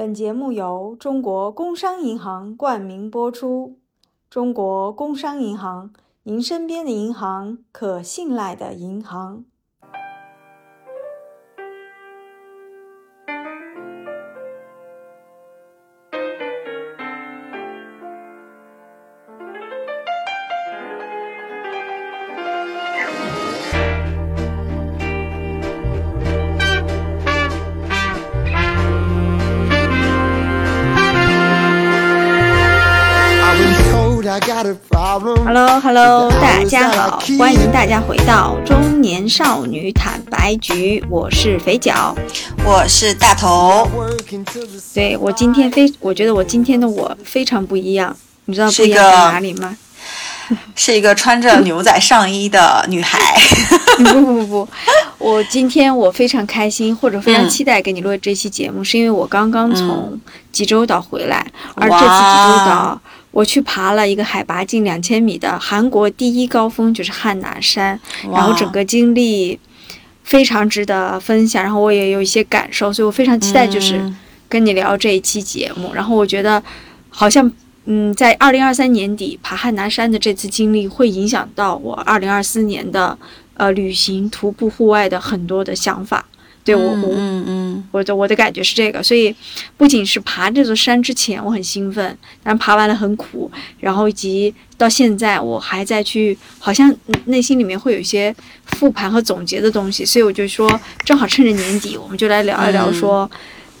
本节目由中国工商银行冠名播出。中国工商银行，您身边的银行，可信赖的银行。Hello，Hello，大家好，欢迎大家回到中年少女坦白局，我是肥脚，我是大头。对我今天非，我觉得我今天的我非常不一样，你知道不一样在哪里吗？是一个穿着牛仔上衣的女孩。不不不不，我今天我非常开心，或者非常期待给你录这期节目，是因为我刚刚从济州岛回来，而这次济州岛。我去爬了一个海拔近两千米的韩国第一高峰，就是汉拿山，然后整个经历非常值得分享，然后我也有一些感受，所以我非常期待就是跟你聊这一期节目。然后我觉得好像嗯，在二零二三年底爬汉拿山的这次经历会影响到我二零二四年的呃旅行徒步户外的很多的想法。对我，我，嗯嗯，我的我的感觉是这个，所以不仅是爬这座山之前我很兴奋，但爬完了很苦，然后以及到现在我还在去，好像内心里面会有一些复盘和总结的东西，所以我就说，正好趁着年底，我们就来聊一聊，说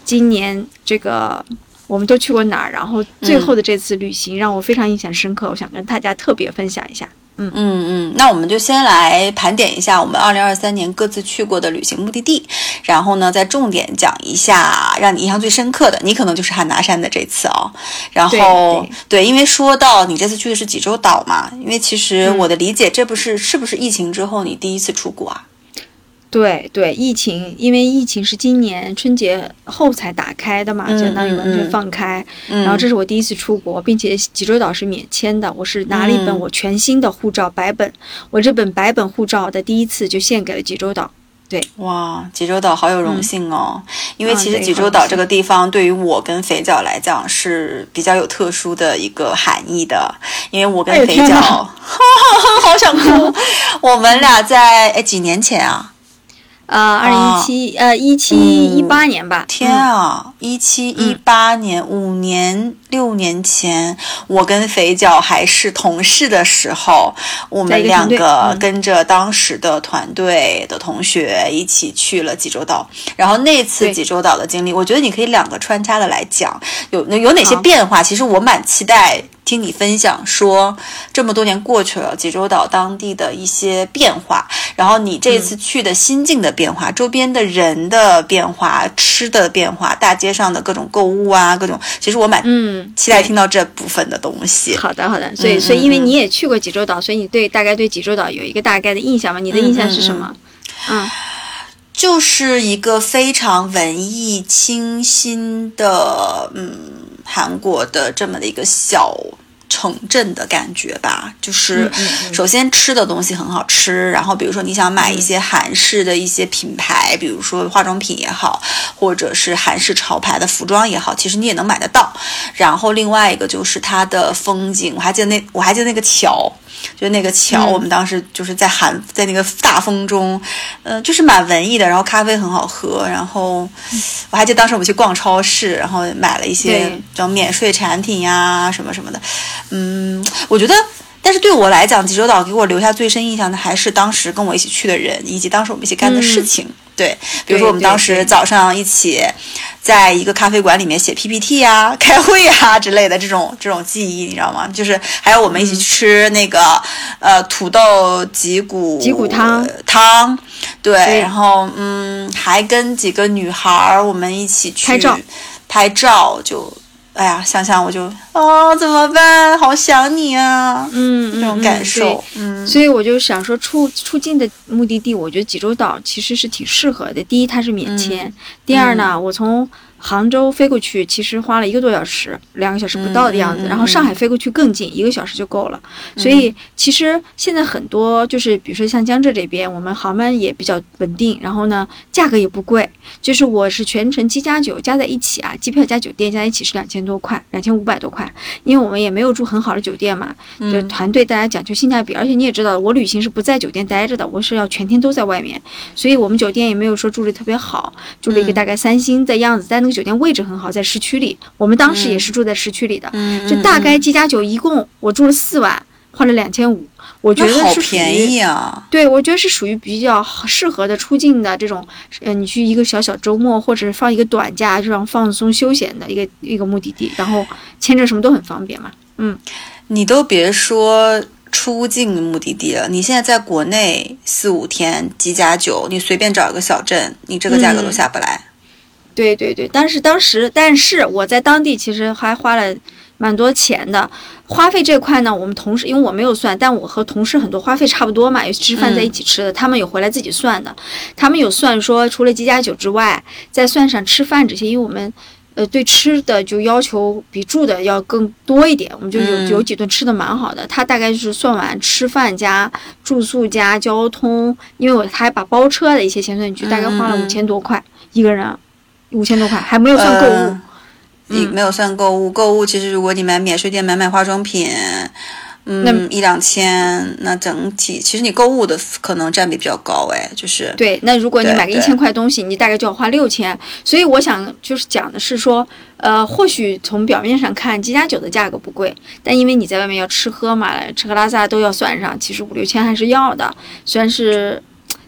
今年这个我们都去过哪儿，然后最后的这次旅行让我非常印象深刻，我想跟大家特别分享一下。嗯嗯嗯，那我们就先来盘点一下我们二零二三年各自去过的旅行目的地，然后呢，再重点讲一下让你印象最深刻的。你可能就是汉拿山的这次哦。然后对，因为说到你这次去的是济州岛嘛，因为其实我的理解，这不是是不是疫情之后你第一次出国啊？对对，疫情，因为疫情是今年春节后才打开的嘛，相当于完全放开。然后这是我第一次出国，并且济州岛是免签的。我是拿了一本我全新的护照白本，我这本白本护照的第一次就献给了济州岛。对，哇，济州岛好有荣幸哦，因为其实济州岛这个地方对于我跟肥脚来讲是比较有特殊的一个含义的，因为我跟肥脚，好想哭，我们俩在哎几年前啊。呃，二零一七，呃，一七一八年吧。天啊，一七一八年，五年六年前，我跟肥脚还是同事的时候，我们两个跟着当时的团队的同学一起去了济州岛。然后那次济州岛的经历，我觉得你可以两个穿插的来讲，有有哪些变化？其实我蛮期待。听你分享说，这么多年过去了，济州岛当地的一些变化，然后你这次去的心境的变化，周边的人的变化，吃的变化，大街上的各种购物啊，各种，其实我蛮嗯期待听到这部分的东西。好的，好的。所以，所以因为你也去过济州岛，所以你对大概对济州岛有一个大概的印象吗？你的印象是什么？嗯，就是一个非常文艺清新的，嗯，韩国的这么的一个小。城镇的感觉吧，就是首先吃的东西很好吃，然后比如说你想买一些韩式的一些品牌，比如说化妆品也好，或者是韩式潮牌的服装也好，其实你也能买得到。然后另外一个就是它的风景，我还记得那我还记得那个桥。就那个桥，我们当时就是在寒，在那个大风中，嗯，就是蛮文艺的。然后咖啡很好喝，然后我还记得当时我们去逛超市，然后买了一些叫免税产品呀，什么什么的。嗯，我觉得，但是对我来讲，济州岛给我留下最深印象的还是当时跟我一起去的人，以及当时我们一起干的事情。对，比如说我们当时早上一起在一个咖啡馆里面写 PPT 啊、开会啊之类的这种这种记忆，你知道吗？就是还有我们一起吃那个呃土豆脊骨脊骨汤汤，对，然后嗯还跟几个女孩儿我们一起去拍照，拍照就。哎呀，想想我就哦，怎么办？好想你啊！嗯，这种感受，嗯，所以我就想说，出出境的目的地，我觉得济州岛其实是挺适合的。第一，它是免签；第二呢，我从杭州飞过去其实花了一个多小时，两个小时不到的样子。然后上海飞过去更近，一个小时就够了。所以其实现在很多就是，比如说像江浙这边，我们航班也比较稳定，然后呢价格也不贵。就是我是全程七加九加在一起啊，机票加酒店加在一起是两千多块，两千五百多块。因为我们也没有住很好的酒店嘛，就团队大家讲究性价比，而且你也知道，我旅行是不在酒店待着的，我是要全天都在外面，所以我们酒店也没有说住的特别好，住了一个大概三星的样子，但那个酒店位置很好，在市区里，我们当时也是住在市区里的，嗯就大概机加酒一共我住了四晚，花了两千五，我觉得好是便宜啊。对，我觉得是属于比较适合的出境的这种，呃，你去一个小小周末，或者是放一个短假，这样放松休闲的一个一个目的地，然后签证什么都很方便嘛。嗯，你都别说出境目的地了，你现在在国内四五天几家酒，你随便找一个小镇，你这个价格都嗯下不来。对对对，但是当时，但是我在当地其实还花了蛮多钱的。花费这块呢，我们同事因为我没有算，但我和同事很多花费差不多嘛，有吃饭在一起吃的，他们有回来自己算的，他们有算说除了鸡加酒之外，再算上吃饭这些，因为我们。呃，对吃的就要求比住的要更多一点，我们就有嗯有几顿吃的蛮好的。他大概就是算完吃饭加住宿加交通，因为我他还把包车的一些钱算进去，大概花了五千多块一个人，五千多块还没有算购物。呃你没有算购物，购物其实如果你买免税店买买化妆品，那嗯，一两千，那整体其实你购物的可能占比比较高，哎，就是对，那如果你买个一千块东西，你大概就要花六千。所以我想就是讲的是说，呃，或许从表面上看，机加酒的价格不贵，但因为你在外面要吃喝嘛，吃喝拉撒都要算上，其实五六千还是要的。虽然是，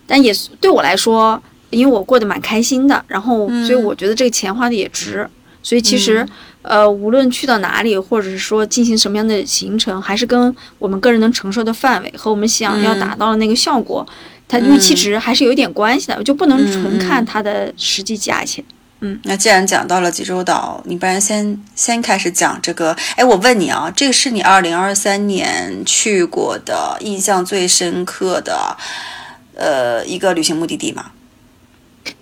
但也对我来说，因为我过得蛮开心的，然后所以我觉得这个钱花的也值。所以其实，呃，无论去到哪里，或者是说进行什么样的行程，还是跟我们个人能承受的范围和我们想要达到的那个效果，它预期值还是有一点关系的，就不能纯看它的实际价钱。嗯那既然讲到了济州岛，你不然先先开始讲这个。哎，我问你啊，这个是你二零二三年去过的印象最深刻的呃一个旅行目的地吗？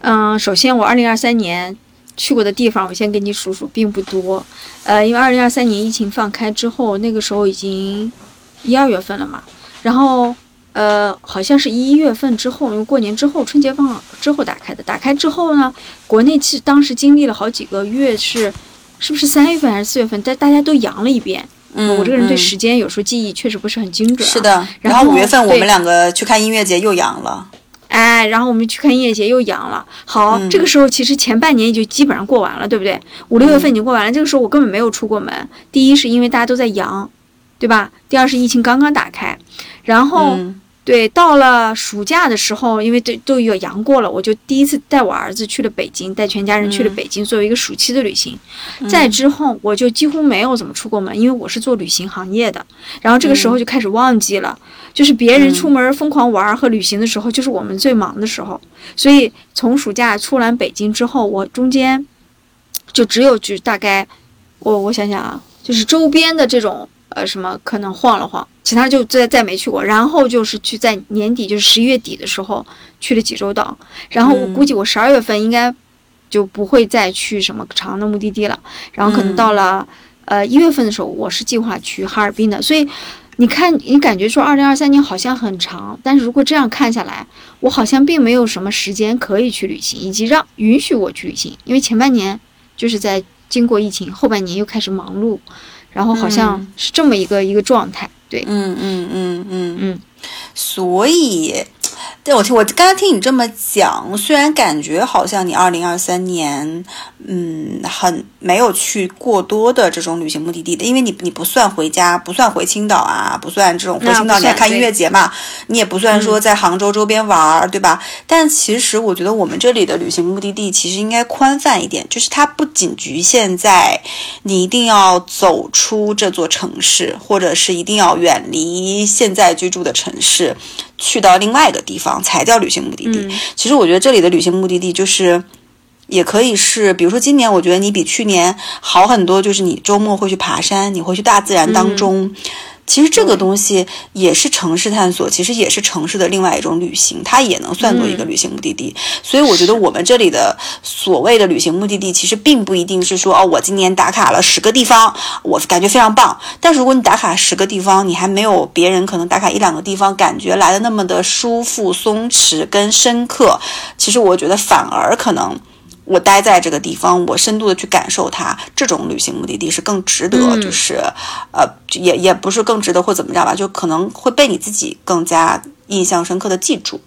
嗯，首先我二零二三年去过的地方，我先给你数数，并不多。呃，因为二零二三年疫情放开之后，那个时候已经一二月份了嘛，然后呃，好像是一月份之后，因为过年之后春节放之后打开的。打开之后呢，国内其实当时经历了好几个月是，是不是三月份还是四月份？但大家都阳了一遍。嗯，我这个人对嗯时间有时候记忆确实不是很精准、啊。是的，然后五月份我们两个去看音乐节又阳了。哎，然后我们去看音乐节又阳了。好，嗯这个时候其实前半年也就基本上过完了，对不对？五六月份已经过完了，这个时候我根本没有出过门。第一是因为大家都在阳，对吧？第二是疫情刚刚打开，然后、嗯对到了暑假的时候，因为都都有阳过了，我就第一次带我儿子去了北京，带全家人去了北京，作为一个暑期的旅行。再之后，我就几乎没有怎么出过门，因为我是做旅行行业的。然后这个时候就开始忘记了，就是别人出门疯狂玩儿和旅行的时候，就是我们最忙的时候。所以从暑假出完北京之后，我中间就只有去大概，我我想想啊，就是周边的这种呃什么可能晃了晃，其他就再再没去过。然后就是去在年底，就是十一月底的时候去了济州岛。然后我估计我十二月份应该就不会再去什么长的目的地了。然后可能到了、呃一月份的时候，我是计划去哈尔滨的。所以你看，你感觉说二零二三年好像很长，但是如果这样看下来，我好像并没有什么时间可以去旅行，以及让允许我去旅行，因为前半年就是在经过疫情，后半年又开始忙碌，然后好像是这么一个、一个状态。对，嗯嗯嗯嗯。嗯，所以，但我听我刚才听你这么讲，虽然感觉好像你二零二三年，嗯，很没有去过多的这种旅行目的地的，因为你你不算回家，不算回青岛啊，不算这种回青岛你还看音乐节嘛，你也不算说在杭州周边玩儿，对吧？但其实我觉得我们这里的旅行目的地其实应该宽泛一点，就是它不仅局限在你一定要走出这座城市，或者是一定要远离现在居住的城市，去到另外一个地方才叫旅行目的地。嗯其实我觉得这里的旅行目的地就是。也可以是，比如说今年，我觉得你比去年好很多，就是你周末会去爬山，你会去大自然当中其实这个东西也是城市探索，其实也是城市的另外一种旅行，它也能算作一个旅行目的地。所以我觉得我们这里的所谓的旅行目的地，其实并不一定是说哦，我今年打卡了十个地方，我感觉非常棒。但是如果你打卡十个地方，你还没有别人可能打卡一两个地方感觉来的那么的舒服、松弛跟深刻，其实我觉得反而可能。我待在这个地方，我深度的去感受它，这种旅行目的地是更值得，就是呃，也也不是更值得或怎么着吧，就可能会被你自己更加印象深刻的记住。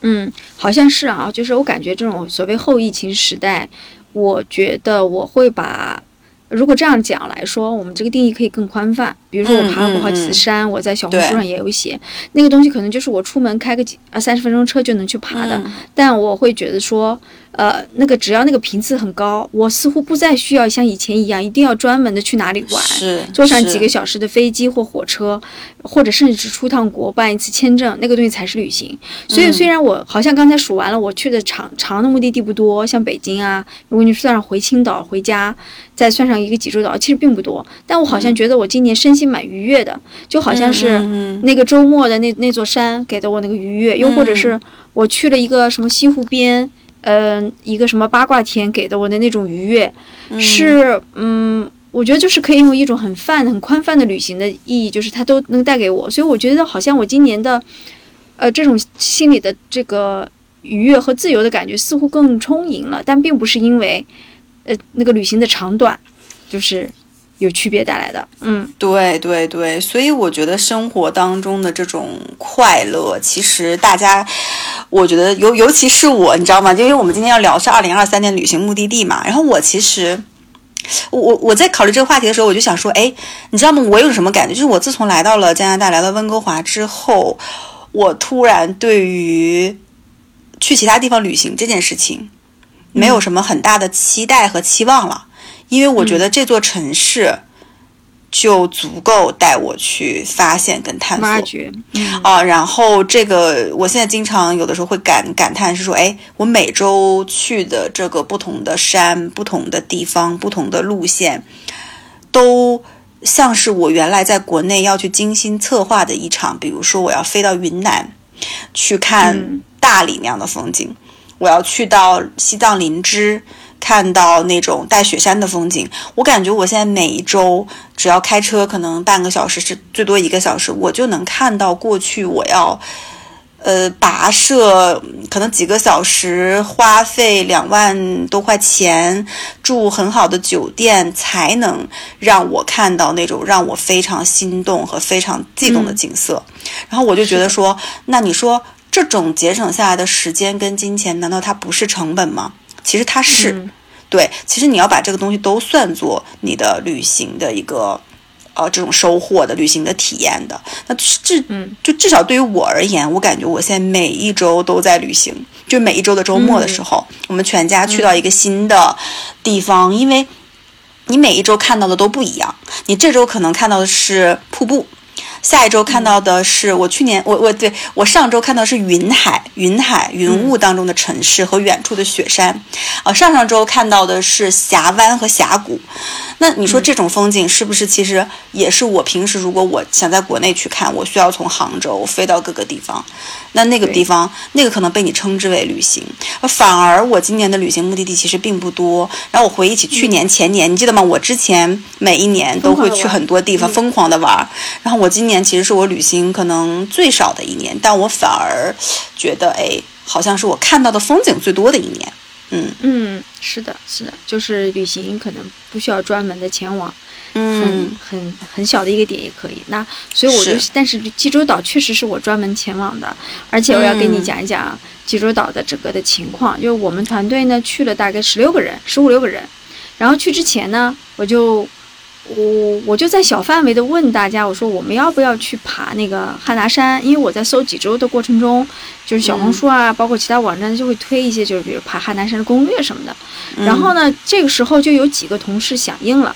嗯，好像是啊，就是我感觉这种所谓后疫情时代，我觉得我会把。如果这样讲来说，我们这个定义可以更宽泛。比如说，我爬过好几次山，我在小红书上也有写，那个东西可能就是我出门开个几啊三十分钟车就能去爬的。但我会觉得说，呃，那个只要那个频次很高，我似乎不再需要像以前一样，一定要专门的去哪里玩，坐上几个小时的飞机或火车，或者甚至是出趟国办一次签证，那个东西才是旅行。所以，虽然我好像刚才数完了，我去的长长的目的地不多，像北京啊，如果你算上回青岛回家。再算上一个济州岛，其实并不多，但我好像觉得我今年身心蛮愉悦的，就好像是那个周末的那那座山给的我那个愉悦，又或者是我去了一个什么西湖边，嗯，一个什么八卦天给的我的那种愉悦，是嗯，我觉得就是可以用一种很泛、很宽泛的旅行的意义，就是它都能带给我，所以我觉得好像我今年的，呃，这种心里的这个愉悦和自由的感觉似乎更充盈了，但并不是因为。呃，那个旅行的长短，就是有区别带来的。嗯，对对对，所以我觉得生活当中的这种快乐，其实大家，我觉得尤尤其是我，你知道吗？就因为我们今天要聊是二零二三年旅行目的地嘛。然后我其实，我我我在考虑这个话题的时候，我就想说，哎，你知道吗？我有什么感觉？就是我自从来到了加拿大，来到温哥华之后，我突然对于去其他地方旅行这件事情。没有什么很大的期待和期望了，因为我觉得这座城市就足够带我去发现跟探索。啊，然后这个我现在经常有的时候会感感叹是说，哎，我每周去的这个不同的山、不同的地方、不同的路线，都像是我原来在国内要去精心策划的一场，比如说我要飞到云南去看大理那样的风景。我要去到西藏林芝，看到那种带雪山的风景。我感觉我现在每一周只要开车，可能半个小时是最多一个小时，我就能看到过去我要，呃，跋涉可能几个小时，花费两万多块钱，住很好的酒店，才能让我看到那种让我非常心动和非常悸动的景色。然后我就觉得说，那你说。这种节省下来的时间跟金钱，难道它不是成本吗？其实它是，对，其实你要把这个东西都算作你的旅行的一个，呃，这种收获的旅行的体验的。那至，就至少对于我而言，我感觉我现在每一周都在旅行，就每一周的周末的时候，我们全家去到一个新的地方，因为你每一周看到的都不一样，你这周可能看到的是瀑布。下一周看到的是我去年我我对我上周看到是云海云海云雾当中的城市和远处的雪山，啊上上周看到的是峡湾和峡谷，那你说这种风景是不是其实也是我平时如果我想在国内去看，我需要从杭州飞到各个地方，那那个地方那个可能被你称之为旅行，反而我今年的旅行目的地其实并不多。然后我回忆起去年前年，你记得吗？我之前每一年都会去很多地方疯狂的玩，然后我今年。其实是我旅行可能最少的一年，但我反而觉得，哎，好像是我看到的风景最多的一年。嗯嗯，是的，是的，就是旅行可能不需要专门的前往，嗯，很很很小的一个点也可以。那所以我就，但是济州岛确实是我专门前往的，而且我要跟你讲一讲济州岛的整个的情况。就是我们团队呢去了大概十六个人，十五六个人，然后去之前呢，我就。我我就在小范围的问大家，我说我们要不要去爬那个汉拿山？因为我在搜几周的过程中，就是小红书啊，包括其他网站就会推一些，就是比如爬汉拿山的攻略什么的。然后呢，这个时候就有几个同事响应了。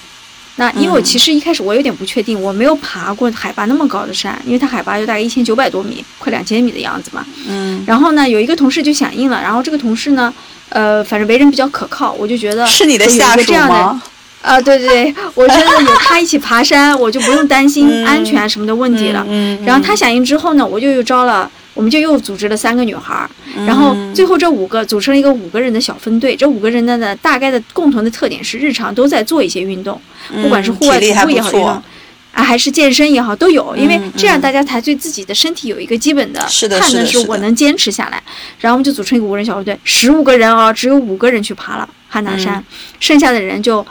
那因为我其实一开始我有点不确定，我没有爬过海拔那么高的山，因为它海拔就大概一千九百多米，快两千米的样子嘛。嗯。然后呢，有一个同事就响应了，然后这个同事呢，呃，反正为人比较可靠，我就觉得是你的下属吗？啊，对对，我觉得有他一起爬山，我就不用担心安全什么的问题了。嗯，然后他响应之后呢，我就又招了，我们就又组织了三个女孩儿，然后最后这五个组成了一个五个人的小分队。这五个人的呢，大概的共同的特点是日常都在做一些运动，不管是户外徒步也好，啊还是健身也好，都有，因为这样大家才对自己的身体有一个基本的判断，是我能坚持下来。然后我们就组成一个无人小分队，十五个人啊，只有五个人去爬了。汉拿山，剩下的人就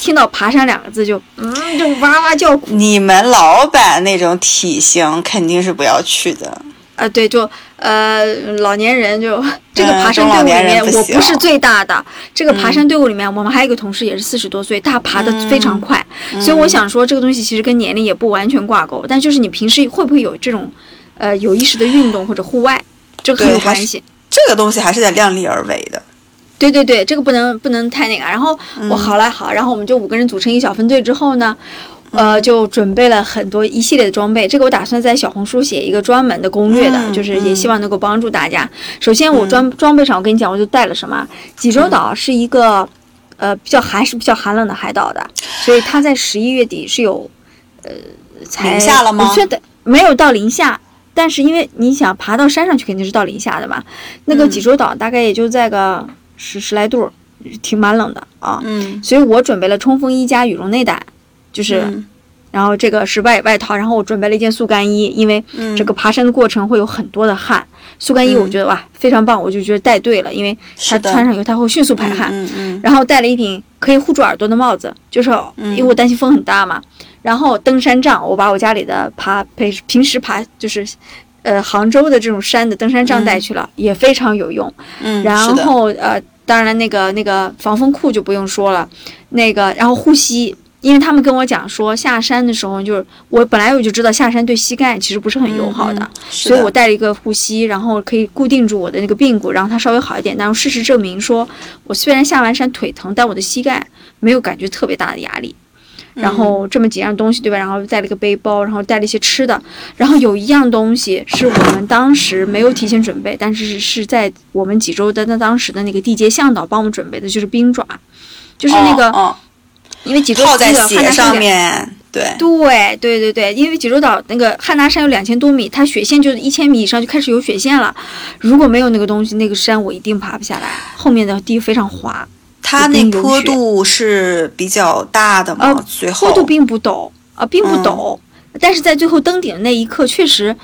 听到“爬山”两个字就嗯，就哇哇叫苦。你们老板那种体型肯定是不要去的。啊，对，就呃老年人就 这个爬山队伍里面，我不是最大的。这个爬山队伍里面，我们还有一个同事也是四十多岁，他爬的非常快。所以我想说，这个东西其实跟年龄也不完全挂钩，但就是你平时会不会有这种呃有意识的运动或者户外，这个很有关系。这个东西还是得量力而为的。对对对，这个不能不能太那个。然后我好来好，然后我们就五个人组成一个小分队之后呢，呃，就准备了很多一系列的装备。这个我打算在小红书写一个专门的攻略的，就是也希望能够帮助大家。首先我装装备上，我跟你讲，我就带了什么？济州岛是一个呃比较寒是比较寒冷的海岛的，所以它在十一月底是有呃才零下了吗？没有到零下，但是因为你想爬到山上去，肯定是到零下的嘛。那个济州岛大概也就在个。十十来度，挺蛮冷的啊。嗯，所以我准备了冲锋衣加羽绒内胆，就是，然后这个是外外套，然后我准备了一件速干衣，因为这个爬山的过程会有很多的汗。速干衣我觉得哇非常棒，我就觉得带对了，因为它穿上以后它会迅速排汗。嗯嗯。然后戴了一顶可以护住耳朵的帽子，就是因为我担心风很大嘛。然后登山杖，我把我家里的爬平平时爬就是。呃，杭州的这种山的登山杖带去了，也非常有用。嗯，然后呃，当然那个那个防风裤就不用说了，那个然后护膝，因为他们跟我讲说下山的时候，就是我本来我就知道下山对膝盖其实不是很友好的，所以我带了一个护膝，然后可以固定住我的那个髌骨，然后它稍微好一点。但是事实证明说，我虽然下完山腿疼，但我的膝盖没有感觉特别大的压力。然后这么几样东西，对吧？然后带了个背包，然后带了一些吃的。然后有一样东西是我们当时没有提前准备，但是是在我们济州的那当时的那个地接向导帮我们准备的，就是冰爪，就是那个，因为济州岛在鞋上面，对对对对对，因为济州岛那个汉拿山有两千多米，它雪线就是一千米以上就开始有雪线了。如果没有那个东西，那个山我一定爬不下来，后面的地非常滑。它那坡度是比较大的嘛？最后坡度并不陡啊，并不陡，但是在最后登顶的那一刻，确实，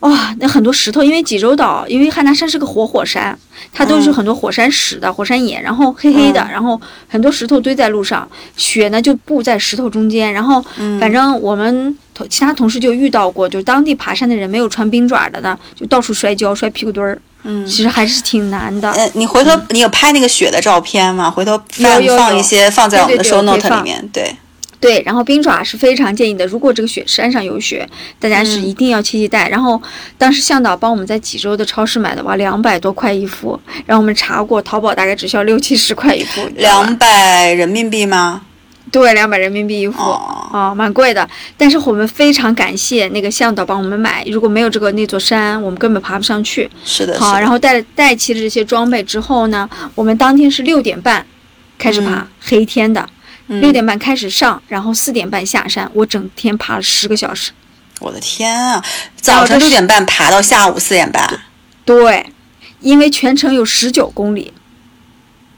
哇，那很多石头，因为济州岛，因为汉拿山是个活火山，它都是很多火山石的火山岩，然后黑黑的，然后很多石头堆在路上，雪呢就布在石头中间，然后反正我们同其他同事就遇到过，就当地爬山的人没有穿冰爪的呢，就到处摔跤摔屁股墩儿。嗯，其实还是挺难的。呃，你回头你有拍那个雪的照片吗？回头放放一些放在我们的 show note 里面。对对，然后冰爪是非常建议的。如果这个雪山上有雪，大家是一定要切记带。然后当时向导帮我们在济州的超市买的哇，两百多块一副。然后我们查过，淘宝大概只需要六七十块一副。两百人民币吗？对，两百人民币一副，哦，蛮贵的。但是我们非常感谢那个向导帮我们买，如果没有这个那座山，我们根本爬不上去。是的。好，然后带带齐了这些装备之后呢，我们当天是六点半开始爬，黑天的，六点半开始上，然后四点半下山。我整天爬了十个小时。我的天啊！早晨六点半爬到下午四点半。对，因为全程有十九公里。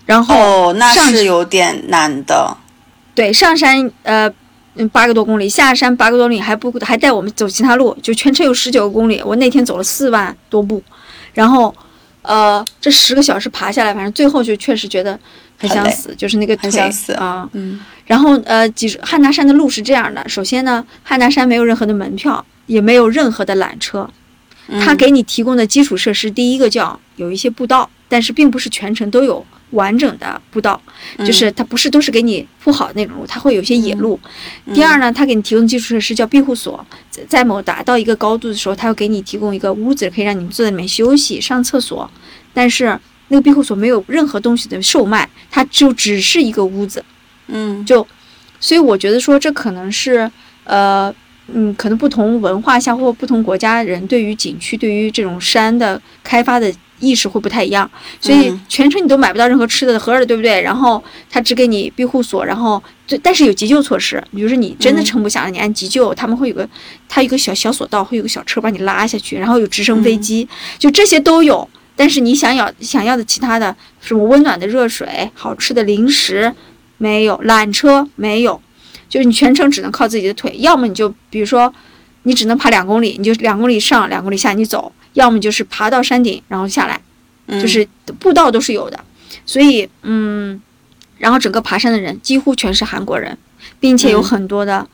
然后哦，那是有点难的。对，上山呃，嗯八个多公里，下山八个多公里，还不还带我们走其他路，就全程有十九个公里。我那天走了四万多步，然后，呃，这十个小时爬下来，反正最后就确实觉得很想死，就是那个腿啊，嗯。然后呃，几汉拿山的路是这样的，首先呢，汉拿山没有任何的门票，也没有任何的缆车，他给你提供的基础设施，第一个叫有一些步道，但是并不是全程都有。完整的步道，就是它不是都是给你铺好的那种路，它会有些野路。第二呢，它给你提供基础设施叫庇护所，在某达到一个高度的时候，它会给你提供一个屋子，可以让你们坐在里面休息、上厕所。但是那个庇护所没有任何东西的售卖，它就只是一个屋子。嗯，就，所以我觉得说这可能是，呃，嗯，可能不同文化下或不同国家人对于景区、对于这种山的开发的。意识会不太一样，所以全程你都买不到任何吃的喝的，对不对？然后他只给你庇护所，然后就但是有急救措施，比如说你真的撑不下了，你按急救，他们会有个他有个小小索道，会有个小车把你拉下去，然后有直升飞机，就这些都有。但是你想要想要的其他的什么温暖的热水、好吃的零食没有，缆车没有，就是你全程只能靠自己的腿，要么你就比如说你只能爬两公里，你就两公里上两公里下你走，要么就是爬到山顶然后下来，就是步道都是有的，所以嗯，然后整个爬山的人几乎全是韩国人，并且有很多的。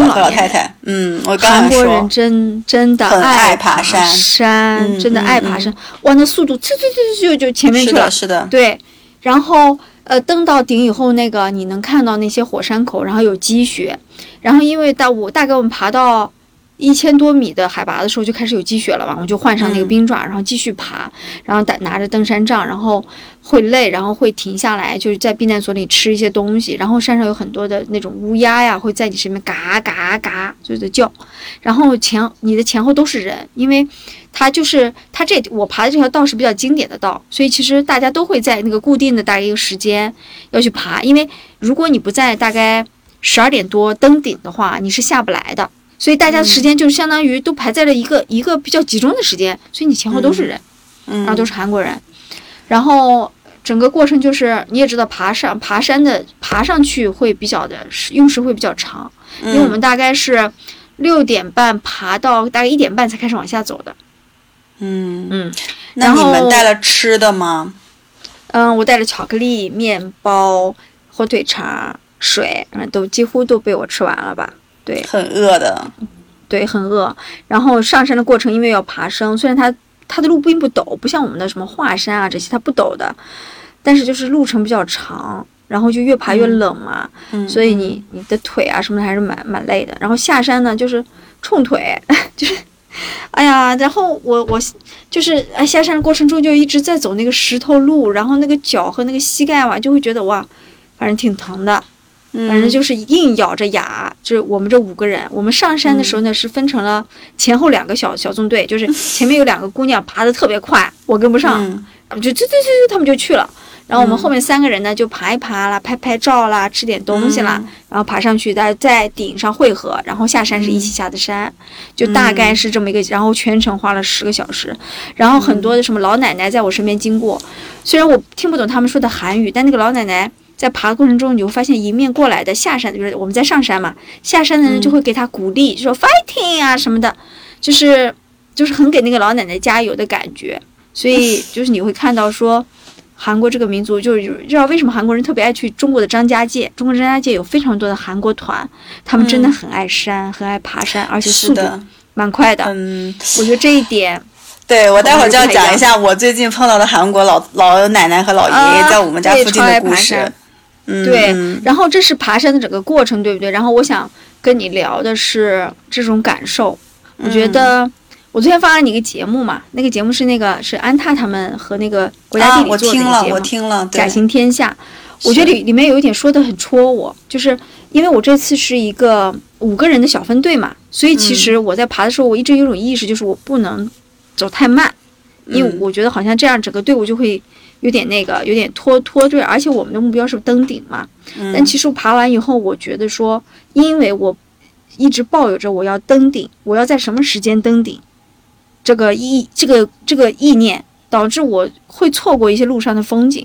中老太太，嗯，我韩国人真真的爱爬山，山真的爱爬山，哇，那速度就就就就就前面去了，是的，对，然后呃登到顶以后，那个你能看到那些火山口，然后有积雪，然后因为到我大概我们爬到。一千多米的海拔的时候就开始有积雪了嘛，我就换上那个冰爪，然后继续爬，然后打拿着登山杖，然后会累，然后会停下来，就是在避难所里吃一些东西。然后山上有很多的那种乌鸦呀，会在你身边嘎嘎嘎就在叫。然后前你的前后都是人，因为它就是它这我爬的这条道是比较经典的道，所以其实大家都会在那个固定的大概一个时间要去爬，因为如果你不在大概十二点多登顶的话，你是下不来的。所以大家的时间就是相当于都排在了一个一个比较集中的时间，所以你前后都是人，然后都是韩国人，然后整个过程就是你也知道，爬上爬山的爬上去会比较的用时会比较长，因为我们大概是六点半爬到大概一点半才开始往下走的。嗯。嗯，那你们带了吃的吗？嗯，我带了巧克力、面包、火腿肠、水，都几乎都被我吃完了吧。对，很饿的，对，很饿。然后上山的过程，因为要爬升，虽然它它的路并不陡，不像我们的什么华山啊这些，它不陡的，但是就是路程比较长，然后就越爬越冷嘛，所以你你的腿啊什么的还是蛮蛮累的。然后下山呢，就是冲腿，就是，哎呀，然后我我就是哎下山的过程中就一直在走那个石头路，然后那个脚和那个膝盖嘛，就会觉得哇，反正挺疼的。反正就是硬咬着牙，就是我们这五个人，我们上山的时候呢是分成了前后两个小小纵队，就是前面有两个姑娘爬得特别快，我跟不上，就这这这这他们就去了，然后我们后面三个人呢就爬一爬啦，拍拍照啦，吃点东西啦，然后爬上去在在顶上汇合，然后下山是一起下的山，就大概是这么一个，然后全程花了十个小时，然后很多的什么老奶奶在我身边经过，虽然我听不懂他们说的韩语，但那个老奶奶。在爬的过程中，你会发现迎面过来的下山，就是我们在上山嘛，下山的人就会给他鼓励，就说 fighting 啊什么的，就是就是很给那个老奶奶加油的感觉。所以 就是你会看到说，韩国这个民族就是知道为什么韩国人特别爱去中国的张家界，中国张家界有非常多的韩国团，他们真的很爱山，很爱爬山，而且速度蛮快的。嗯，我觉得这一点，对我待会儿就要讲一下我最近碰到的韩国老老奶奶和老爷爷在我们家附近的故事。对，然后这是爬山的整个过程，对不对？然后我想跟你聊的是这种感受。我觉得我昨天发了你一个节目嘛，那个节目是那个是安踏他们和那个国家地理做的节目，我听了，假行天下。我觉得里里面有一点说的很戳我，就是因为我这次是一个五个人的小分队嘛，所以其实我在爬的时候，我一直有种意识，就是我不能走太慢，因为我觉得好像这样整个队伍就会。有点那个，有点拖拖拽，而且我们的目标是登顶嘛。但其实我爬完以后，我觉得说，因为我一直抱有着我要登顶，我要在什么时间登顶，这个意这个这个意念，导致我会错过一些路上的风景。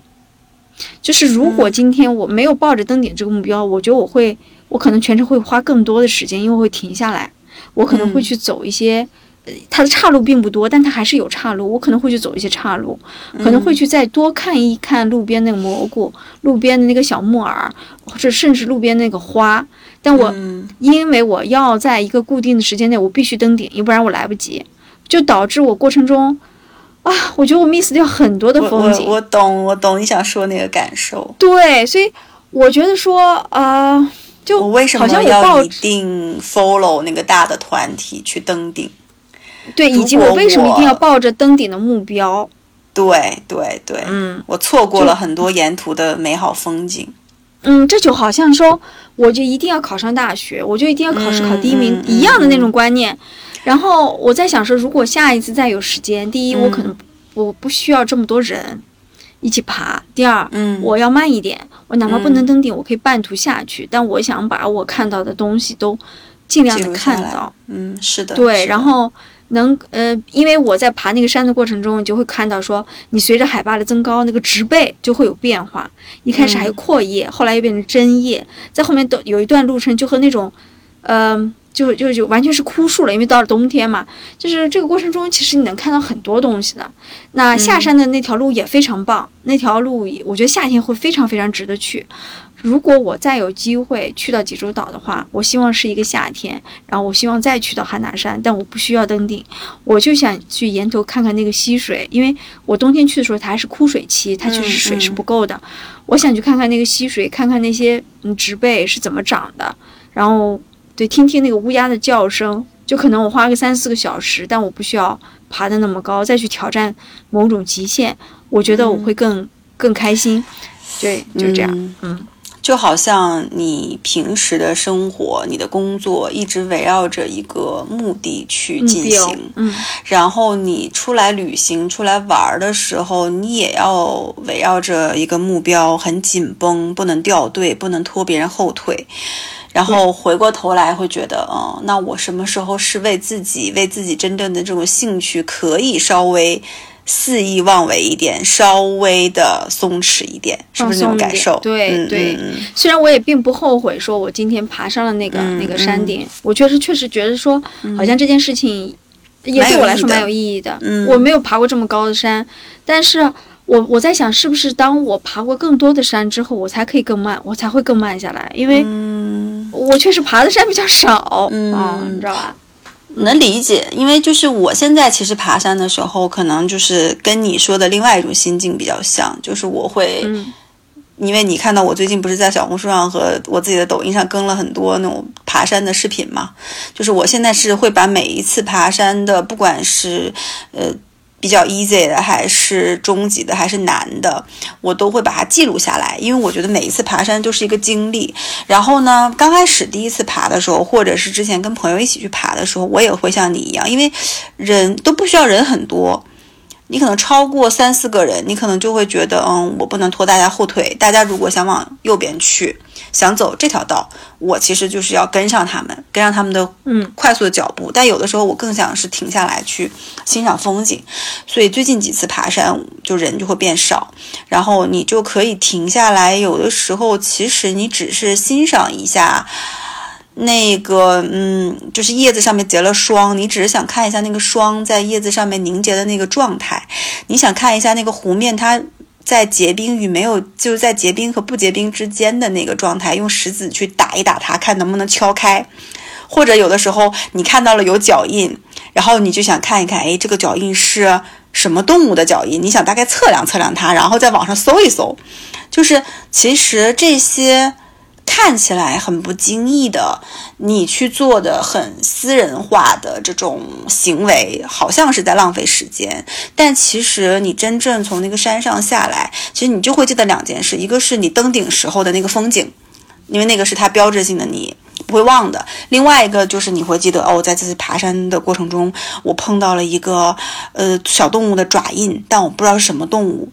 就是如果今天我没有抱着登顶这个目标，我觉得我会，我可能全程会花更多的时间，因为会停下来，我可能会去走一些。它的岔路并不多，但它还是有岔路。我可能会去走一些岔路，可能会去再多看一看路边那个蘑菇、路边的那个小木耳，或者甚至路边那个花。但我因为我要在一个固定的时间内，我必须登顶，要不然我来不及，就导致我过程中啊，我觉得我 miss 掉很多的风景。我懂，我懂你想说那个感受。对，所以我觉得说啊，就我为什么要一定 follow 那个大的团体去登顶？对，以及我为什么一定要抱着登顶的目标？对对对，嗯，我错过了很多沿途的美好风景。嗯，这就好像说，我就一定要考上大学，我就一定要考试考第一名一样的那种观念。然后我在想说，如果下一次再有时间，第一，我可能我不需要这么多人一起爬。第二，嗯我要慢一点，我哪怕不能登顶，我可以半途下去，但我想把我看到的东西都尽量的看到。嗯，是的，对，然后能呃，因为我在爬那个山的过程中，你就会看到说，你随着海拔的增高，那个植被就会有变化。一开始还有阔叶，后来又变成针叶，在后面都有一段路程就和那种，嗯、就就就完全是枯树了，因为到了冬天嘛，就是这个过程中，其实你能看到很多东西的。那下山的那条路也非常棒，那条路我觉得夏天会非常非常值得去。如果我再有机会去到济州岛的话，我希望是一个夏天，然后我希望再去到汉拿山，但我不需要登顶，我就想去沿途看看那个溪水，因为我冬天去的时候它还是枯水期，它确实水是不够的。我想去看看那个溪水，看看那些嗯植被是怎么长的，然后对听听那个乌鸦的叫声，就可能我花个三四个小时，但我不需要爬得那么高，再去挑战某种极限，我觉得我会更、更开心。对，就这样，嗯嗯就好像你平时的生活、你的工作一直围绕着一个目的去进行，嗯然后你出来旅行、出来玩儿的时候，你也要围绕着一个目标，很紧绷，不能掉队，不能拖别人后腿。然后回过头来会觉得，嗯，那我什么时候是为自己、为自己真正的这种兴趣，可以稍微肆意妄为一点，稍微的松弛一点，是不是那种感受？对嗯对。虽然我也并不后悔，说我今天爬上了那个、嗯那个山顶，我确实确实觉得说，好像这件事情也对我来说蛮有意义的。嗯。我没有爬过这么高的山，但是我我在想，是不是当我爬过更多的山之后，我才可以更慢，我才会更慢下来，因为嗯，我确实爬的山比较少，嗯。啊你知道吧？能理解，因为就是我现在其实爬山的时候，可能就是跟你说的另外一种心境比较像，就是我会，嗯因为你看到我最近不是在小红书上和我自己的抖音上更了很多那种爬山的视频嘛，就是我现在是会把每一次爬山的，不管是呃。比较 easy 的，还是中级的，还是难的，我都会把它记录下来，因为我觉得每一次爬山都是一个经历。然后呢，刚开始第一次爬的时候，或者是之前跟朋友一起去爬的时候，我也会像你一样，因为人都不需要人很多，你可能超过三四个人，你可能就会觉得，嗯，我不能拖大家后腿。大家如果想往右边去，想走这条道，我其实就是要跟上他们，跟上他们的嗯快速的脚步。但有的时候我更想是停下来去欣赏风景，所以最近几次爬山就人就会变少，然后你就可以停下来。有的时候其实你只是欣赏一下。那个，嗯，就是叶子上面结了霜，你只是想看一下那个霜在叶子上面凝结的那个状态，你想看一下那个湖面它在结冰与没有，就是在结冰和不结冰之间的那个状态，用石子去打一打它，看能不能敲开。或者有的时候你看到了有脚印，然后你就想看一看，哎，这个脚印是什么动物的脚印？你想大概测量测量它，然后在网上搜一搜。就是其实这些看起来很不经意的，你去做的很私人化的这种行为，好像是在浪费时间。但其实你真正从那个山上下来，其实你就会记得两件事，一个是你登顶时候的那个风景，因为那个是它标志性的你。不会忘的。另外一个就是你会记得哦，在这次爬山的过程中，我碰到了一个呃小动物的爪印，但我不知道是什么动物，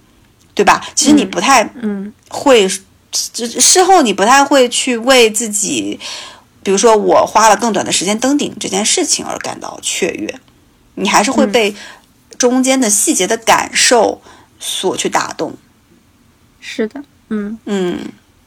对吧？其实你不太嗯会，事事后你不太会去为自己，比如说我花了更短的时间登顶这件事情而感到雀跃，你还是会被中间的细节的感受所去打动。是的，嗯，嗯，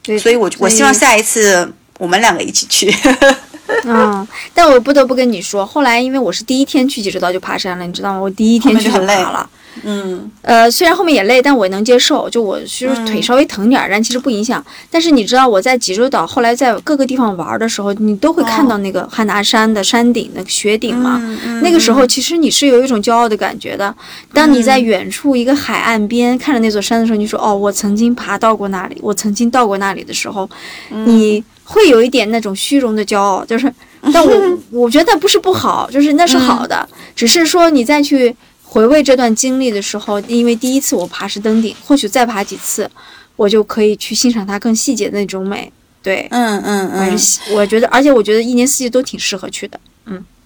对，所以我我希望下一次我们两个一起去。嗯，但我不得不跟你说，后来因为我是第一天去济州岛就爬山了，你知道吗？我第一天去就很累爬了。嗯呃，虽然后面也累，但我能接受。就我就是腿稍微疼点儿，但其实不影响。但是你知道我在济州岛后来在各个地方玩的时候，你都会看到那个汉拿山的山顶那个雪顶嘛。嗯那个时候其实你是有一种骄傲的感觉的。当你在远处一个海岸边看着那座山的时候，你说哦，我曾经爬到过那里，我曾经到过那里的时候，你会有一点那种虚荣的骄傲，就是。但我我觉得不是不好，就是那是好的，只是说你再去回味这段经历的时候，因为第一次我爬是登顶，或许再爬几次，我就可以去欣赏它更细节的那种美。对，嗯嗯嗯我觉得，而且我觉得一年四季都挺适合去的。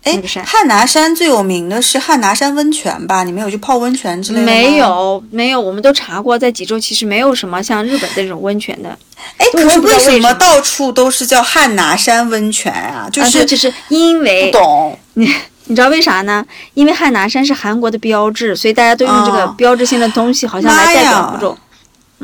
哎。汉拿山最有名的是汉拿山温泉吧？你们有去泡温泉之类的吗？没。有没有，我们都查过，在济州其实没有什么像日本的这种温泉的。哎，可是为什么么到处都是叫汉拿山温泉啊？就啊是对就是因为不懂。你你知道为啥呢？因为汉拿山是韩国的标志，所以大家都用这个哦标志性的东西，好像来代表某种。嗯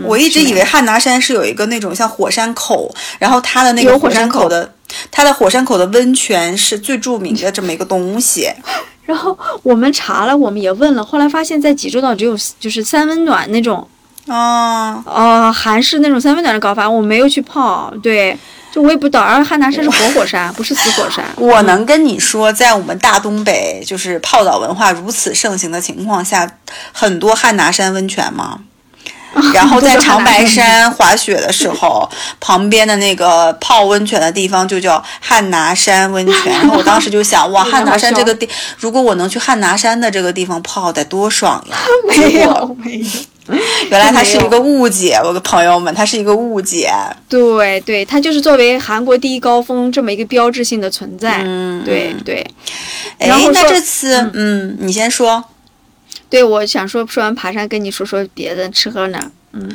我一直以为汉拿山是有一个那种像火山口，然后它的那个火山口的，它的火山口的温泉是最著名的这么一个东西。然后我们查了，我们也问了，后来发现，在济州岛只有就是三温暖那种，哦，呃，韩式那种三温暖的搞法，我没有去泡。对，就我也不知道。而汉拿山是活火山，不是死火山。我能跟你说，在我们大东北就是泡澡文化如此盛行的情况下，很多汉拿山温泉吗？然后在长白山滑雪的时候，旁边的那个泡温泉的地方就叫汉拿山温泉。然后我当时就想，哇，汉拿山这个地，如果我能去汉拿山的这个地方泡，得多爽呀！没 有没有。原来它是一个误解，我的朋友们，它是一个误解。对对，它就是作为韩国第一高峰这么一个标志性的存在。嗯，对对。哎那这次，嗯，你先说。对，我想说，说完爬山，跟你说说别的，吃喝呢？嗯，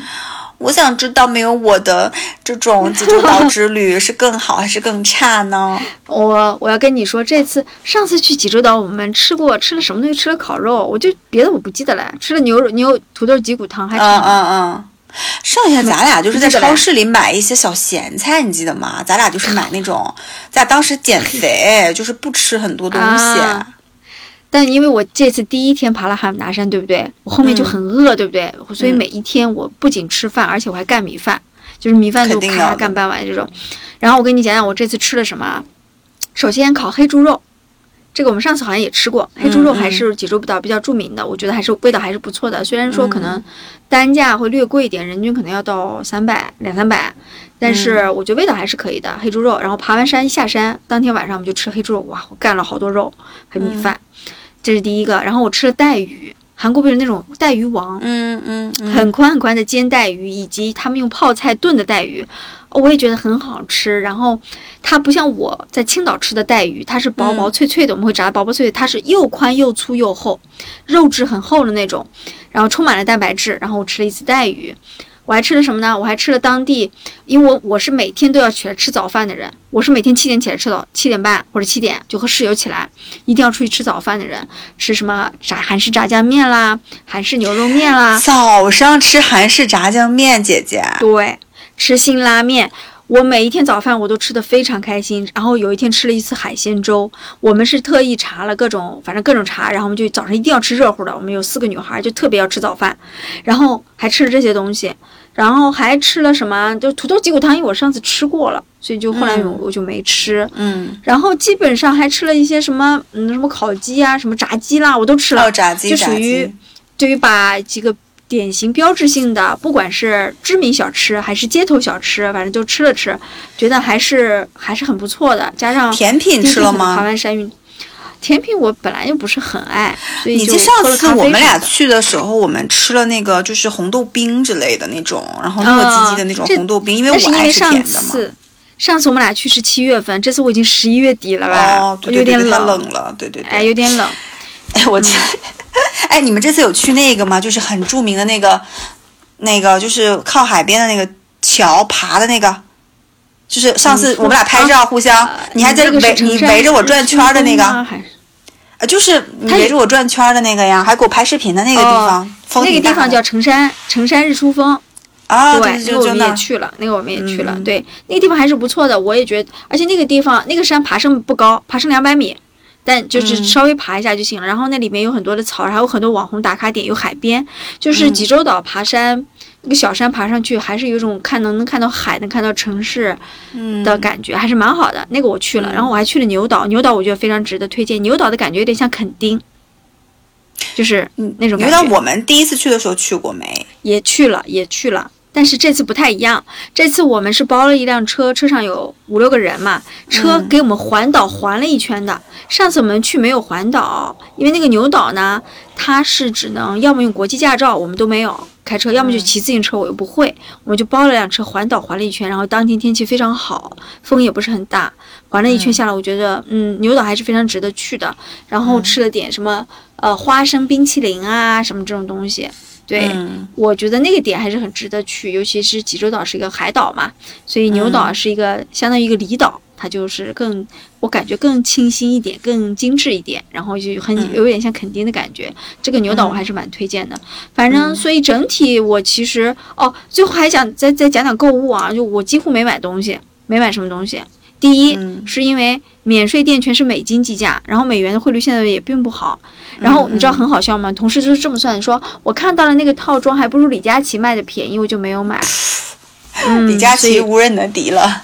我想知道，没有我的这种济州岛之旅是更好还是更差呢？我我要跟你说，这次上次去济州岛，我们吃过吃了什么东西？吃了烤肉，我就别的我不记得了。吃了牛肉牛土豆脊骨汤，还挺嗯。嗯嗯。剩下咱俩就是在超市里买一些小咸菜，你记得吗？咱俩就是买那种，咱俩当时减肥，就是不吃很多东西。啊但因为我这次第一天爬了汉拿山，对不对？我后面就很饿，对不对？所以每一天我不仅吃饭，而且我还干米饭，就是米饭都咔干半碗这种。然后我跟你讲讲我这次吃了什么啊。首先烤黑猪肉，这个我们上次好像也吃过，黑猪肉还是济州岛比较著名的，我觉得还是味道还是不错的。虽然说可能单价会略贵一点，人均可能要到三百两三百，但是我觉得味道还是可以的。黑猪肉，然后爬完山下山，当天晚上我们就吃黑猪肉，哇，我干了好多肉和米饭，这是第一个。然后我吃了带鱼，韩国不是那种带鱼王，嗯嗯嗯，很宽很宽的煎带鱼，以及他们用泡菜炖的带鱼，我也觉得很好吃。然后它不像我在青岛吃的带鱼，它是薄薄脆脆的，我们会炸得薄薄脆脆，它是又宽又粗又厚，肉质很厚的那种，然后充满了蛋白质。然后我吃了一次带鱼。我还吃了什么呢？我还吃了当地，因为我我是每天都要起来吃早饭的人，我是每天七点起来吃早，七点半或者七点就和室友起来，一定要出去吃早饭的人，吃什么炸韩式炸酱面啦，韩式牛肉面啦，早上吃韩式炸酱面，姐姐。对，吃辛拉面。我每一天早饭我都吃的非常开心，然后有一天吃了一次海鲜粥，我们是特意查了各种，反正各种查，然后我们就早上一定要吃热乎的。我们有四个女孩就特别要吃早饭，然后还吃了这些东西，然后还吃了什么？就土豆鸡骨汤，因为我上次吃过了，所以就后来我我就没吃。嗯，然后基本上还吃了一些什么，嗯，什么烤鸡啊，什么炸鸡啦，我都吃了。哦，炸鸡，就属于。对于把几个典型标志性的，不管是知名小吃还是街头小吃，反正就吃了吃，觉得还是还是很不错的。加上甜品吃了吗爬完山运，甜品我本来就不是很爱，所以就你记上次我们俩去的时候，我们吃了那个就是红豆冰之类的那种，然后糯叽叽的那种红豆冰，因为我爱吃因为上甜的嘛。次上次我们俩去是七月份，这次我已经十一月底了吧，哦，有点冷，冷了，对对对。哎，有点冷。哎，我记，哎，你们这次有去那个吗？就是很著名的那个，那个就是靠海边的那个桥爬的那个，就是上次我们俩拍照互相，呃你还在围你围着我转圈儿的那个，就是你围着我转圈儿的那个呀，还给我拍视频的那个地方，哦那个地方叫城山城山日出峰。啊，对，那个我们也去了，那个我们也去了。嗯对，那个地方还是不错的，我也觉得，而且那个地方那个山爬升不高，爬升两百米，但就是嗯稍微爬一下就行了。然后那里面有很多的草，还有很多网红打卡点，有海边，就是嗯济州岛爬山。那个小山爬上去，还是有一种看能能看到海，能看到城市嗯的感觉，还是蛮好的。那个我去了，然后我还去了牛岛，牛岛我觉得非常值得推荐。牛岛的感觉有点像垦丁，就是那种感觉。牛岛我们第一次去的时候去过没？也去了，也去了，但是这次不太一样。这次我们是包了一辆车，车上有五六个人嘛，车嗯给我们环岛环了一圈的。上次我们去没有环岛，因为那个牛岛呢，它是只能要么用国际驾照，我们都没有，开车，要么就骑自行车，我又不会，我们就包了辆车环岛环了一圈，然后当天天气非常好，风也不是很大，环了一圈下来，我觉得嗯牛岛还是非常值得去的。然后吃了点什么呃花生冰淇淋啊什么这种东西，对，我觉得那个点还是很值得去，尤其是济州岛是一个海岛嘛，所以牛岛是一个相当于一个离岛。它就是更，我感觉更清新一点，更精致一点，然后就很有点像垦丁的感觉。这个牛岛我还是蛮推荐的。反正所以整体我其实哦，最后还想再再讲讲购物啊，就我几乎没买东西，没买什么东西。第一是因为免税店全是美金计价，然后美元的汇率现在也并不好。然后你知道很好笑吗？同事就是这么算，说我看到了那个套装还不如李佳琦卖的便宜，我就没有买。李佳琦无人能敌了。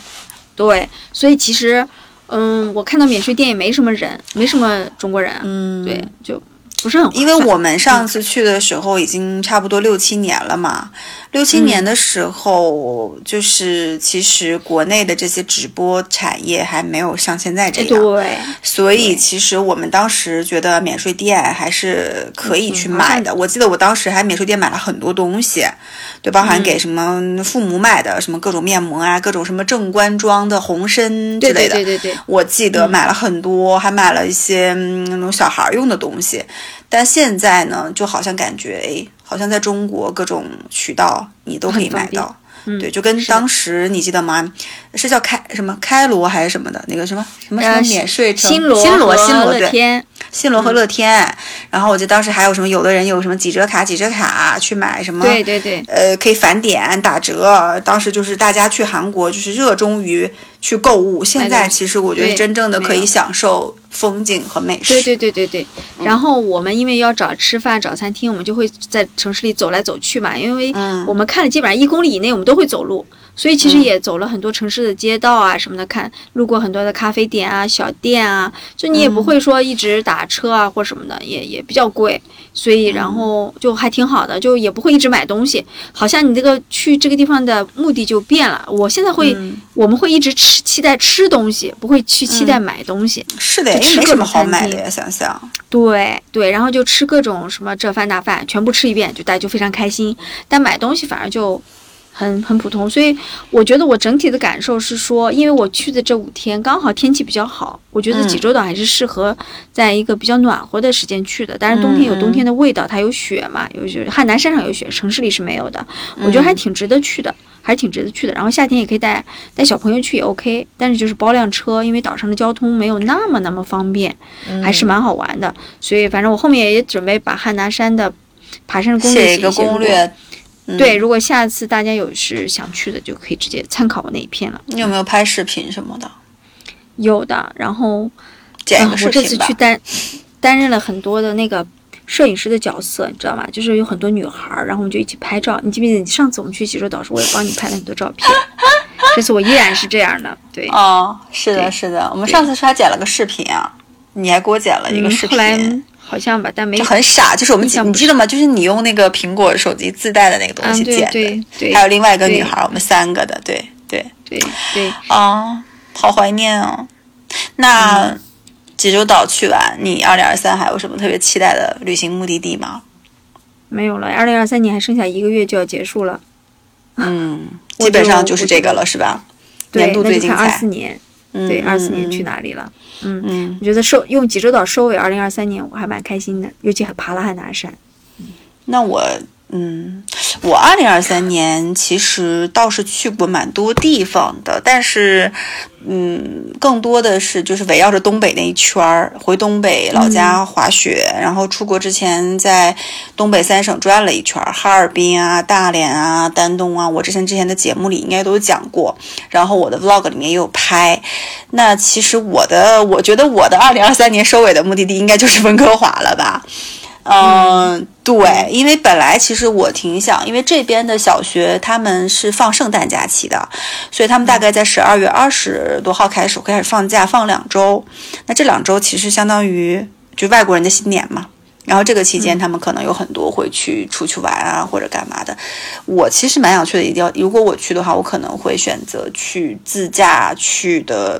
对，所以其实，嗯，我看到免税店也没什么人，没什么中国人，嗯，对，就。不是很，因为我们上次去的时候已经差不多六七年了嘛。六七年的时候，就是其实国内的这些直播产业还没有像现在这样。对。所以其实我们当时觉得免税店还是可以去买的。我记得我当时还免税店买了很多东西，对，包含给什么父母买的什么各种面膜啊，各种什么正官庄的红参之类的。对对对对。我记得买了很多，还买了一些那种小孩用的东西。但现在呢，就好像感觉，哎，好像在中国各种渠道你都可以买到，对，就跟当时你记得吗？是叫开什么开罗还是什么的那个什么什么什么免税城？新罗，新罗，新罗，对，新罗和乐天。然后我记得当时还有什么，有的人有什么几折卡，几折卡去买什么，对对对，呃，可以返点打折。当时就是大家去韩国就是热衷于去购物。现在其实我觉得真正的可以享受。风景和美食。对对对对对。然后我们因为要找吃饭找餐厅，我们就会在城市里走来走去嘛。因为我们看了基本上一公里以内，我们都会走路，所以其实也走了很多城市的街道啊什么的，看路过很多的咖啡店啊、小店啊，就你也不会说一直打车啊或什么的，也也比较贵。所以，然后就还挺好的，就也不会一直买东西。好像你这个去这个地方的目的就变了。我现在会，我们会一直吃，期待吃东西，不会去期待买东西。是的，因为没什么好买的呀，想想。对对，然后就吃各种什么这饭那饭，全部吃一遍，就大家就非常开心。但买东西反而就。很很普通，所以我觉得我整体的感受是说，因为我去的这五天刚好天气比较好，我觉得济州岛还是适合在一个比较暖和的时间去的。但是冬天有冬天的味道，它有雪嘛，有雪，汉南山上有雪，城市里是没有的。我觉得还挺值得去的，还是挺值得去的。然后夏天也可以带带小朋友去也 OK，但是就是包辆车，因为岛上的交通没有那么那么方便，还是蛮好玩的。所以反正我后面也准备把汉拿山的爬山的攻略写一个攻略。对，如果下次大家有是想去的，就可以直接参考我那一篇了。你有没有拍视频什么的？有的，然后剪个视频我这次去担担任了很多的那个摄影师的角色，你知道吗？就是有很多女孩儿，然后我们就一起拍照。你记不记得上次我们去济州岛时，我也帮你拍了很多照片。这次我依然是这样的。对，哦，是的，是的。我们上次是还剪了个视频啊，你还给我剪了一个视频。好像吧，但没就很傻，就是我们你记得吗？就是你用那个苹果手机自带的那个东西剪的，还有另外一个女孩，我们三个的，对对对对啊，好怀念哦。那济州岛去完，你二零二三还有什么特别期待的旅行目的地吗？没有了，二零二三年还剩下一个月就要结束了。嗯，基本上就是这个了，是吧？年度最精彩。二四年，对，二四年去哪里了？嗯嗯，我觉得收用济州岛收尾二零二三年，我还蛮开心的，尤其还爬了汉拿山。那我。嗯，我二零二三年其实倒是去过蛮多地方的，但是，嗯，更多的是就是围绕着东北那一圈儿，回东北老家滑雪，然后出国之前在东北三省转了一圈，哈尔滨啊、大连啊、丹东啊，我之前之前的节目里应该都讲过，然后我的 vlog 里面也有拍。那其实我的，我觉得我的二零二三年收尾的目的地应该就是温哥华了吧。嗯，对，因为本来其实我挺想，因为这边的小学他们是放圣诞假期的，所以他们大概在十二月二十多号开始开始放假，放两周。那这两周其实相当于就外国人的新年嘛。然后这个期间他们可能有很多会去出去玩啊，或者干嘛的。我其实蛮想去的，一定要如果我去的话，我可能会选择去自驾去的，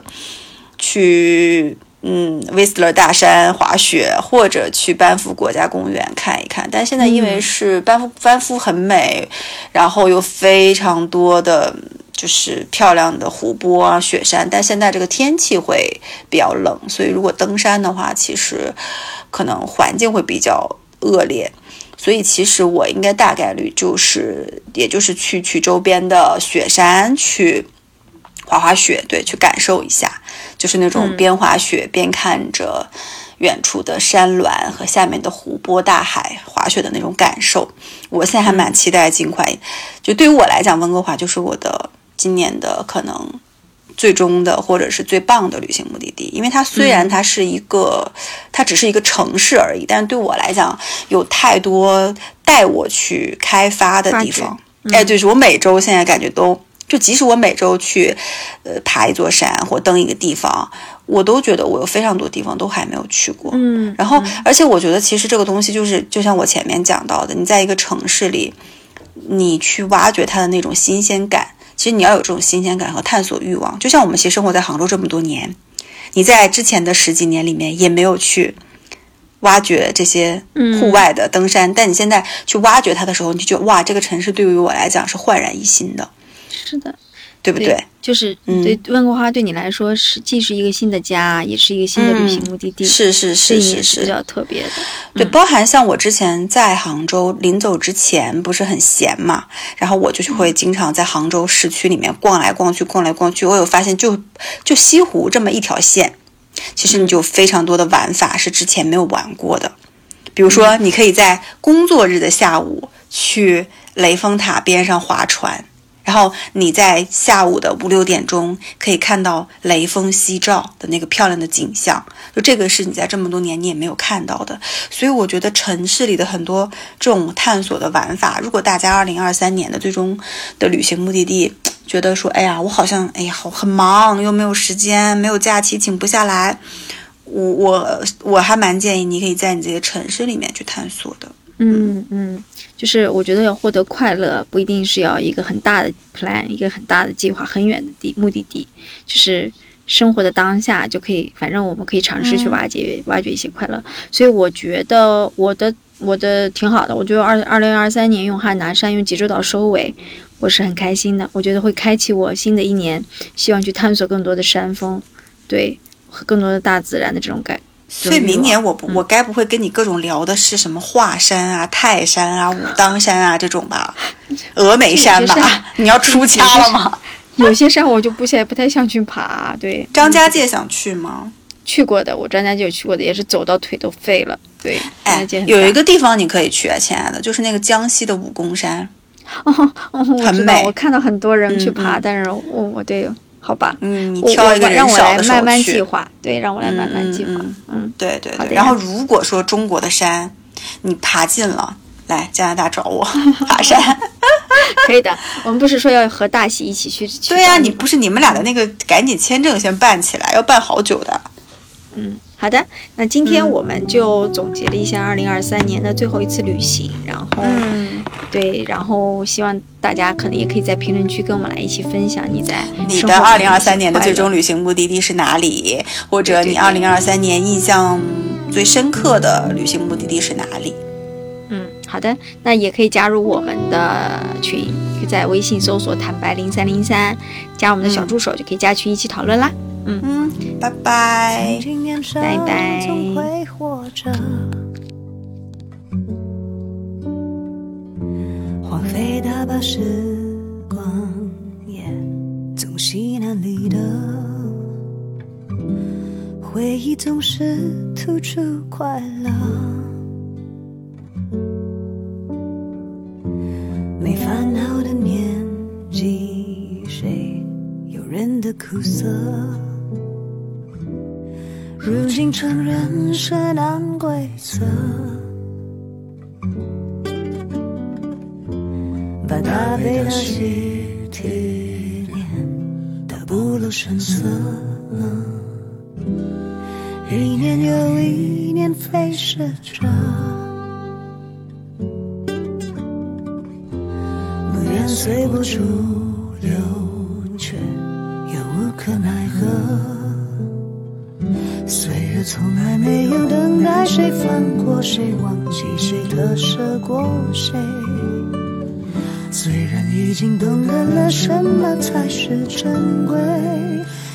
去。嗯威斯勒大山滑雪，或者去班夫国家公园看一看。但现在因为是班夫，班夫很美，然后有非常多的就是漂亮的湖泊啊、雪山，但现在这个天气会比较冷，所以如果登山的话，其实可能环境会比较恶劣。所以其实我应该大概率就是，也就是去去周边的雪山去滑滑雪，对，去感受一下，就是那种边滑雪边看着远处的山峦和下面的湖泊、大海滑雪的那种感受。我现在还蛮期待尽快，就对于我来讲，温哥华就是我的今年的可能。最终的或者是最棒的旅行目的地，因为它虽然它是一个，它只是一个城市而已，但是对我来讲有太多带我去开发的地方。哎，就是我每周现在感觉都，就即使我每周去，呃，爬一座山或登一个地方，我都觉得我有非常多地方都还没有去过。嗯，然后而且我觉得其实这个东西就是就像我前面讲到的，你在一个城市里，你去挖掘它的那种新鲜感。其实你要有这种新鲜感和探索欲望，就像我们其实生活在杭州这么多年，你在之前的十几年里面也没有去挖掘这些户外的登山，但你现在去挖掘它的时候，你就觉得哇，这个城市对于我来讲是焕然一新的。是的。对不对？就是对温哥华对你来说是既是一个新的家，也是一个新的旅行目的地。是是是是是比较特别的。对，包含像我之前在杭州临走之前不是很闲嘛，然后我就会经常在杭州市区里面逛来逛去，逛来逛去。我有发现，就就西湖这么一条线，其实你就非常多的玩法是之前没有玩过的。比如说，你可以在工作日的下午去雷峰塔边上划船。然后你在下午的五六点钟可以看到雷锋夕照的那个漂亮的景象，就这个是你在这么多年你也没有看到的。所以我觉得城市里的很多这种探索的玩法，如果大家二零二三年的最终的旅行目的地觉得说，哎呀，我好像哎呀好很忙，又没有时间，没有假期，请不下来，我我我还蛮建议你可以在你这些城市里面去探索的。嗯嗯。就是我觉得要获得快乐，不一定是要一个很大的 plan，一个很大的计划，很远的地目的地，就是生活的当下就可以，反正我们可以尝试去挖掘挖掘一些快乐。所以我觉得我的我的挺好的，我觉得二二零二三年用汉拿山用济州岛收尾，我是很开心的。我觉得会开启我新的一年，希望去探索更多的山峰，对，和更多的大自然的这种感。所以明年我不我该不会跟你各种聊的是什么华山啊、泰山啊、武当山啊这种吧？峨眉山吧？你要出家了吗？有些山我就不太不太想去爬。对，张家界想去吗？去过的，我张家界有去过的，也是走到腿都废了。对，哎，有一个地方你可以去啊，亲爱的，就是那个江西的武功山，哦，哦很美。我看到很多人去爬，但是我我对。好吧，嗯，你挑一个让我来慢慢计划，对，让我来慢慢计划，嗯，对对对。然后如果说中国的山你爬尽了，来加拿大找我 爬山，可以的。我们不是说要和大喜一起去？对呀，你不是你们俩的那个赶紧签证先办起来，要办好久的。嗯，好的。那今天我们就总结了一下二零二三年的最后一次旅行，然后。对，然后希望大家可能也可以在评论区跟我们来一起分享你在你的二零二三年的最终旅行目的地是哪里，或者你二零二三年印象最深刻的旅行目的地是哪里？嗯，好的，那也可以加入我们的群，在微信搜索“坦白零三零三”，加我们的小助手就可以加群一起讨论啦。嗯嗯，拜拜，拜拜。飞的把时光也从西南里的。回忆总是突出快乐，没烦恼的年纪，谁有人的苦涩？如今承认是难规则。把大悲的喜体念的不露声色，一年又一年飞逝着，不愿随波逐流，却又无可奈岁月。从来没有等待谁放过谁，忘记谁特舍过谁。虽然已经懂得了什么才是珍贵，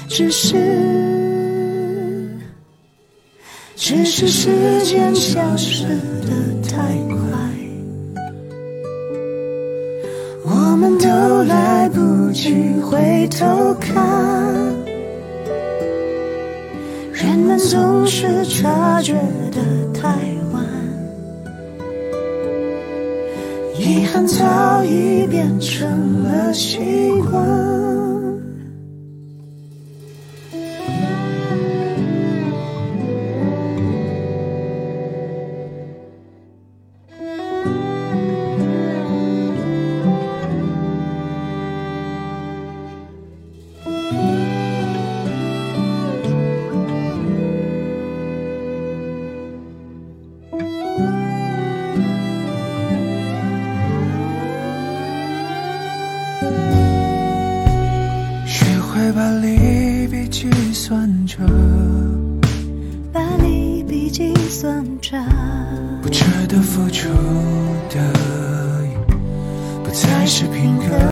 只是，只是时间消失的太快，我们都来不及回头看。总是察觉得太晚，遗憾早已变成了习惯。